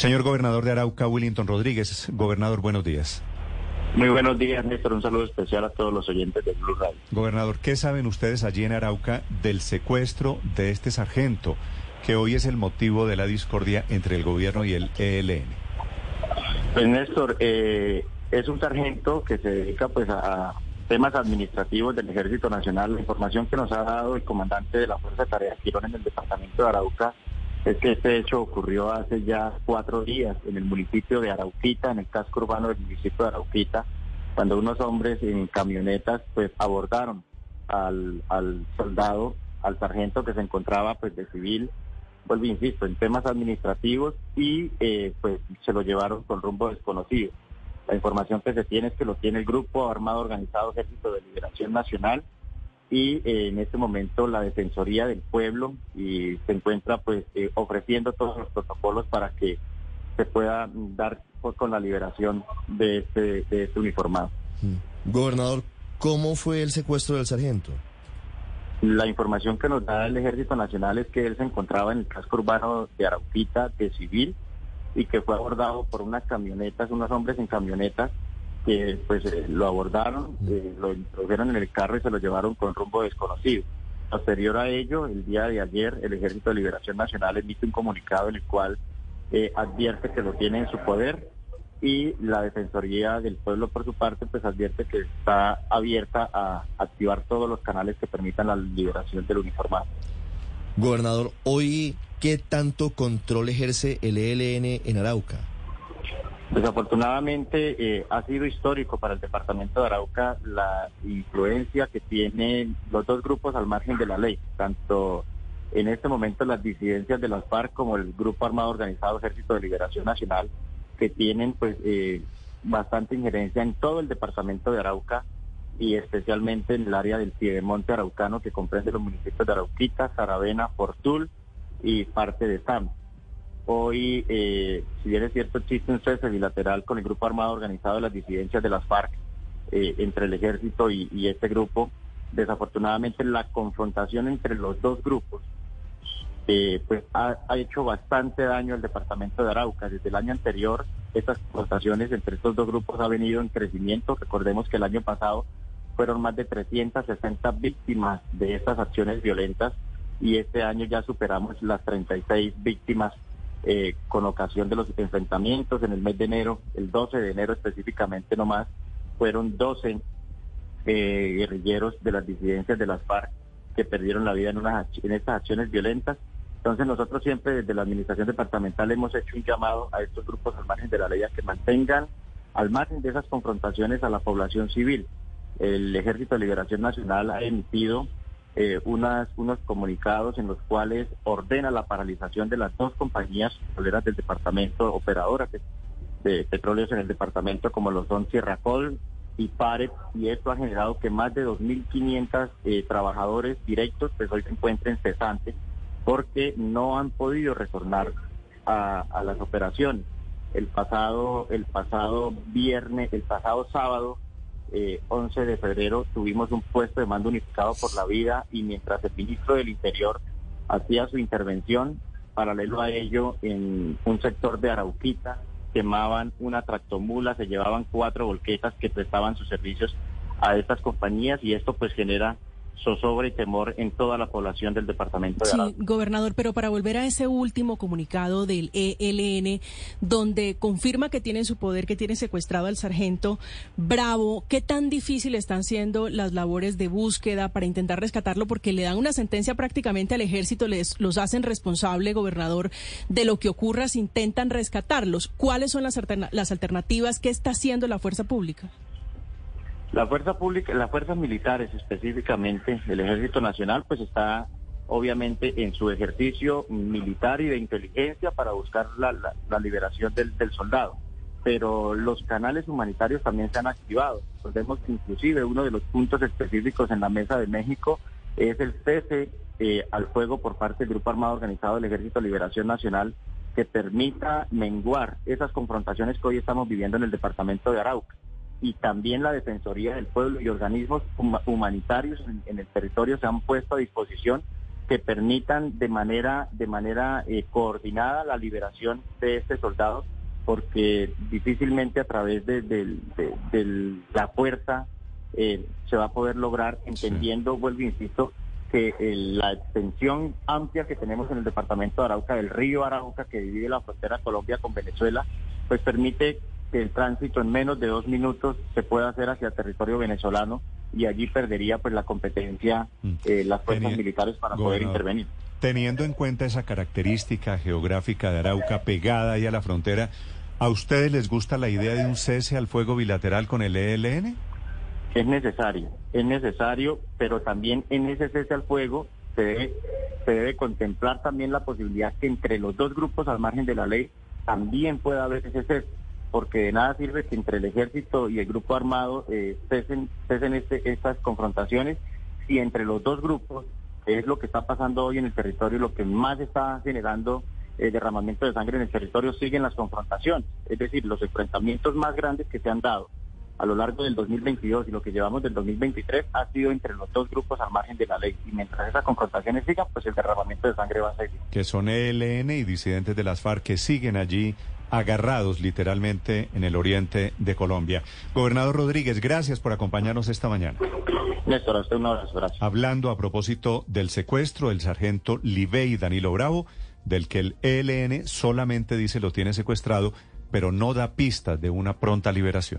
Señor gobernador de Arauca, Willington Rodríguez. Gobernador, buenos días. Muy buenos días, Néstor. Un saludo especial a todos los oyentes de Blue Radio. Gobernador, ¿qué saben ustedes allí en Arauca del secuestro de este sargento, que hoy es el motivo de la discordia entre el gobierno y el ELN? Pues, Néstor, eh, es un sargento que se dedica pues a temas administrativos del Ejército Nacional. La información que nos ha dado el comandante de la Fuerza de Tareas Quirón en el departamento de Arauca es que este hecho ocurrió hace ya cuatro días en el municipio de Arauquita, en el casco urbano del municipio de Arauquita, cuando unos hombres en camionetas pues abordaron al, al soldado, al sargento que se encontraba pues de civil, vuelvo insisto, en temas administrativos y eh, pues se lo llevaron con rumbo desconocido. La información que se tiene es que lo tiene el Grupo Armado Organizado Ejército de Liberación Nacional, y eh, en este momento la Defensoría del Pueblo y se encuentra pues eh, ofreciendo todos los protocolos para que se pueda dar pues, con la liberación de este, de este uniformado. Mm. Gobernador, ¿cómo fue el secuestro del sargento? La información que nos da el Ejército Nacional es que él se encontraba en el casco urbano de Arauquita de civil y que fue abordado por unas camionetas, unos hombres en camionetas que pues eh, lo abordaron, eh, lo introdujeron en el carro y se lo llevaron con rumbo desconocido. Posterior a ello, el día de ayer, el Ejército de Liberación Nacional emite un comunicado en el cual eh, advierte que lo tiene en su poder y la Defensoría del Pueblo, por su parte, pues advierte que está abierta a activar todos los canales que permitan la liberación del uniformado. Gobernador, hoy, ¿qué tanto control ejerce el ELN en Arauca? Desafortunadamente eh, ha sido histórico para el departamento de Arauca la influencia que tienen los dos grupos al margen de la ley, tanto en este momento las disidencias de las FARC como el Grupo Armado Organizado Ejército de Liberación Nacional, que tienen pues eh, bastante injerencia en todo el departamento de Arauca y especialmente en el área del Piedemonte Araucano que comprende los municipios de Arauquita, Saravena, Fortul y parte de Sam. Hoy, eh, si bien es cierto, existe un cese bilateral con el grupo armado organizado de las disidencias de las FARC eh, entre el ejército y, este grupo. Desafortunadamente, la confrontación entre los dos grupos eh, pues ha, hecho bastante daño al departamento de Arauca. Desde el año anterior, estas confrontaciones entre estos dos grupos ha venido en crecimiento. Recordemos que el año pasado fueron más de 360 víctimas de estas acciones violentas y este año ya superamos las 36 víctimas eh, con ocasión de los enfrentamientos en el mes de enero, el 12 de enero específicamente nomás, fueron 12 eh, guerrilleros de las disidencias de las FARC que perdieron la vida en, unas, en estas acciones violentas. Entonces nosotros siempre desde la administración departamental hemos hecho un llamado a estos grupos al margen de la ley a que mantengan al margen de esas confrontaciones a la población civil. El Ejército de Liberación Nacional ha emitido eh, unas, unos comunicados en los cuales ordena la paralización de las dos compañías petroleras del departamento operadoras de, petróleos en el departamento, como lo son Sierra Col y Pare, y esto ha generado que más de 2.500 eh, trabajadores directos pues hoy se encuentren cesantes porque no han podido retornar a, a las operaciones. El pasado, el pasado viernes, el pasado sábado, 11 eh, de febrero tuvimos un puesto de mando unificado por la vida y mientras el ministro del Interior hacía su intervención, paralelo a ello, en un sector de Arauquita, quemaban una tractomula, se llevaban cuatro volquetas que prestaban sus servicios a estas compañías y esto pues genera zozobra y temor en toda la población del departamento de Sí, gobernador, pero para volver a ese último comunicado del ELN, donde confirma que tiene en su poder, que tiene secuestrado al sargento Bravo, ¿qué tan difícil están siendo las labores de búsqueda para intentar rescatarlo? Porque le dan una sentencia prácticamente al ejército, les los hacen responsable, gobernador, de lo que ocurra si intentan rescatarlos. ¿Cuáles son las, las alternativas? ¿Qué está haciendo la fuerza pública? La fuerza pública, las fuerzas militares específicamente, el Ejército Nacional, pues está obviamente en su ejercicio militar y de inteligencia para buscar la, liberación del, soldado. Pero los canales humanitarios también se han activado. Recordemos que inclusive uno de los puntos específicos en la mesa de México es el cese eh, al fuego por parte del Grupo Armado Organizado del Ejército de Liberación Nacional que permita menguar esas confrontaciones que hoy estamos viviendo en el departamento de Arauca y también la Defensoría del Pueblo y organismos humanitarios en, el territorio se han puesto a disposición que permitan de manera, de manera eh, coordinada la liberación de este soldado, porque difícilmente a través de, de, la fuerza eh, se va a poder lograr, entendiendo, vuelvo insisto, que la extensión amplia que tenemos en el departamento de Arauca, del río Arauca, que divide la frontera Colombia con Venezuela, pues permite que el tránsito en menos de dos minutos se pueda hacer hacia territorio venezolano y allí perdería pues la competencia mm. eh, las fuerzas militares para poder intervenir. Teniendo en cuenta esa característica geográfica de Arauca pegada ahí a la frontera, ¿a ustedes les gusta la idea de un cese al fuego bilateral con el ELN? Es necesario, es necesario, pero también en ese cese al fuego se debe, se debe contemplar también la posibilidad que entre los dos grupos al margen de la ley también pueda haber ese cese porque de nada sirve que entre el ejército y el grupo armado eh, cesen, cesen este, estas confrontaciones si entre los dos grupos, es lo que está pasando hoy en el territorio, lo que más está generando eh, derramamiento de sangre en el territorio, siguen las confrontaciones, es decir, los enfrentamientos más grandes que se han dado a lo largo del 2022 y lo que llevamos del 2023 ha sido entre los dos grupos al margen de la ley. Y mientras esas confrontaciones sigan, pues el derramamiento de sangre va a seguir. Que son ELN y disidentes de las FARC que siguen allí agarrados literalmente en el oriente de Colombia. Gobernador Rodríguez, gracias por acompañarnos esta mañana. Néstor, a usted un abrazo, gracias. Hablando a propósito del secuestro del sargento Libey Danilo Bravo, del que el ELN solamente dice lo tiene secuestrado, pero no da pistas de una pronta liberación.